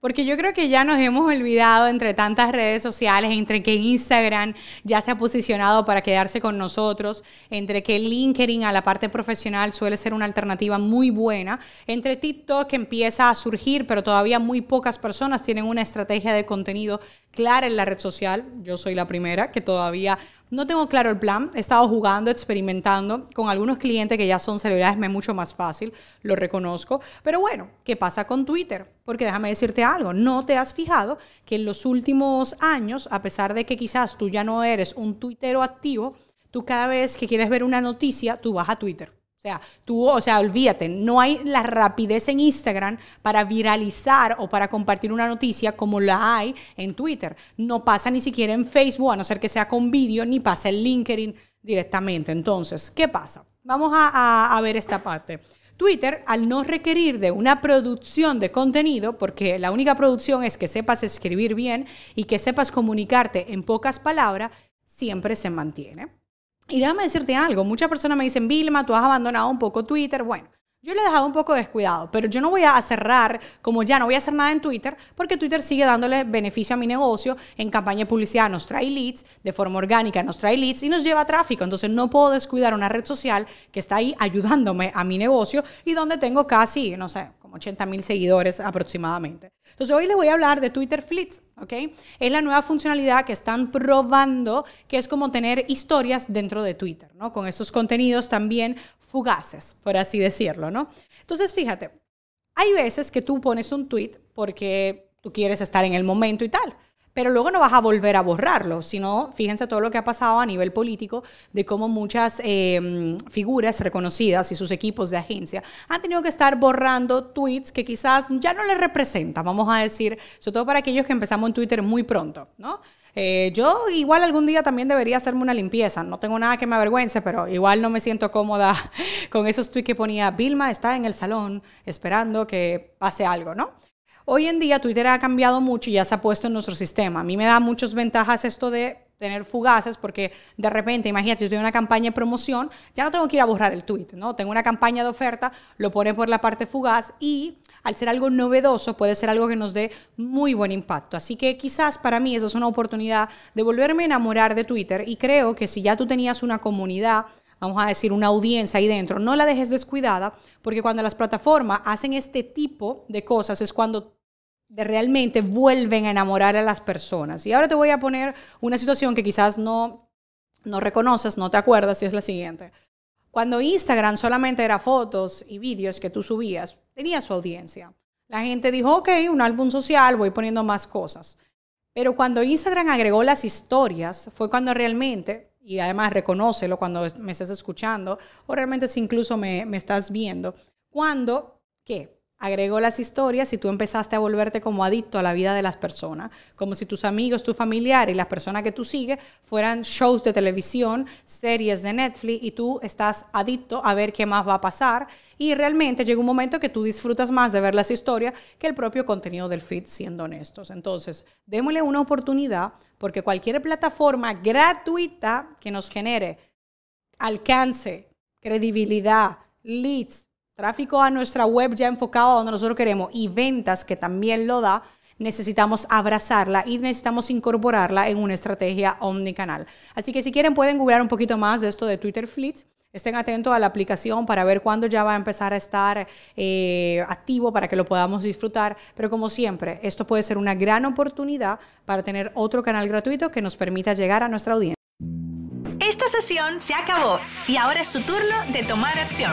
Porque yo creo que ya nos hemos olvidado entre tantas redes sociales, entre que Instagram ya se ha posicionado para quedarse con nosotros, entre que LinkedIn a la parte profesional suele ser una alternativa muy buena, entre TikTok que empieza a surgir, pero todavía muy pocas personas tienen una estrategia de contenido clara en la red social. Yo soy la primera que todavía no tengo claro el plan, he estado jugando, experimentando con algunos clientes que ya son celebridades, me es mucho más fácil, lo reconozco. Pero bueno, ¿qué pasa con Twitter? Porque déjame decirte algo, no te has fijado que en los últimos años, a pesar de que quizás tú ya no eres un tuitero activo, tú cada vez que quieres ver una noticia, tú vas a Twitter. O sea, tú, o sea, olvídate, no hay la rapidez en Instagram para viralizar o para compartir una noticia como la hay en Twitter. No pasa ni siquiera en Facebook, a no ser que sea con vídeo, ni pasa en LinkedIn directamente. Entonces, ¿qué pasa? Vamos a, a ver esta parte. Twitter, al no requerir de una producción de contenido, porque la única producción es que sepas escribir bien y que sepas comunicarte en pocas palabras, siempre se mantiene. Y déjame decirte algo, muchas personas me dicen, Vilma, tú has abandonado un poco Twitter. Bueno, yo le he dejado un poco descuidado, pero yo no voy a cerrar, como ya no voy a hacer nada en Twitter, porque Twitter sigue dándole beneficio a mi negocio. En campaña de publicidad nos trae leads, de forma orgánica nos trae leads y nos lleva tráfico. Entonces no puedo descuidar una red social que está ahí ayudándome a mi negocio y donde tengo casi, no sé, como 80 mil seguidores aproximadamente. Entonces hoy les voy a hablar de Twitter Fleets, ¿ok? Es la nueva funcionalidad que están probando, que es como tener historias dentro de Twitter, ¿no? Con esos contenidos también fugaces, por así decirlo, ¿no? Entonces fíjate, hay veces que tú pones un tweet porque tú quieres estar en el momento y tal pero luego no vas a volver a borrarlo, sino fíjense todo lo que ha pasado a nivel político de cómo muchas eh, figuras reconocidas y sus equipos de agencia han tenido que estar borrando tweets que quizás ya no les representan, vamos a decir, sobre todo para aquellos que empezamos en Twitter muy pronto, ¿no? Eh, yo igual algún día también debería hacerme una limpieza. No tengo nada que me avergüence, pero igual no me siento cómoda con esos tweets que ponía Vilma está en el salón esperando que pase algo, ¿no? Hoy en día Twitter ha cambiado mucho y ya se ha puesto en nuestro sistema. A mí me da muchas ventajas esto de tener fugaces porque de repente, imagínate, yo tengo una campaña de promoción, ya no tengo que ir a borrar el tweet, ¿no? Tengo una campaña de oferta, lo pone por la parte fugaz y al ser algo novedoso puede ser algo que nos dé muy buen impacto. Así que quizás para mí eso es una oportunidad de volverme a enamorar de Twitter y creo que si ya tú tenías una comunidad vamos a decir, una audiencia ahí dentro, no la dejes descuidada, porque cuando las plataformas hacen este tipo de cosas es cuando de realmente vuelven a enamorar a las personas. Y ahora te voy a poner una situación que quizás no, no reconoces, no te acuerdas, y es la siguiente. Cuando Instagram solamente era fotos y vídeos que tú subías, tenía su audiencia. La gente dijo, ok, un álbum social, voy poniendo más cosas. Pero cuando Instagram agregó las historias, fue cuando realmente, y además reconócelo cuando me estés escuchando, o realmente si incluso me, me estás viendo, cuando, ¿qué? Agregó las historias y tú empezaste a volverte como adicto a la vida de las personas, como si tus amigos, tu familiar y las personas que tú sigues fueran shows de televisión, series de Netflix y tú estás adicto a ver qué más va a pasar y realmente llega un momento que tú disfrutas más de ver las historias que el propio contenido del feed, siendo honestos. Entonces, démosle una oportunidad porque cualquier plataforma gratuita que nos genere alcance, credibilidad, leads, tráfico a nuestra web ya enfocado a donde nosotros queremos y ventas que también lo da, necesitamos abrazarla y necesitamos incorporarla en una estrategia omnicanal. Así que si quieren pueden googlear un poquito más de esto de Twitter Fleets. Estén atentos a la aplicación para ver cuándo ya va a empezar a estar eh, activo para que lo podamos disfrutar. Pero como siempre, esto puede ser una gran oportunidad para tener otro canal gratuito que nos permita llegar a nuestra audiencia. Esta sesión se acabó y ahora es tu turno de tomar acción.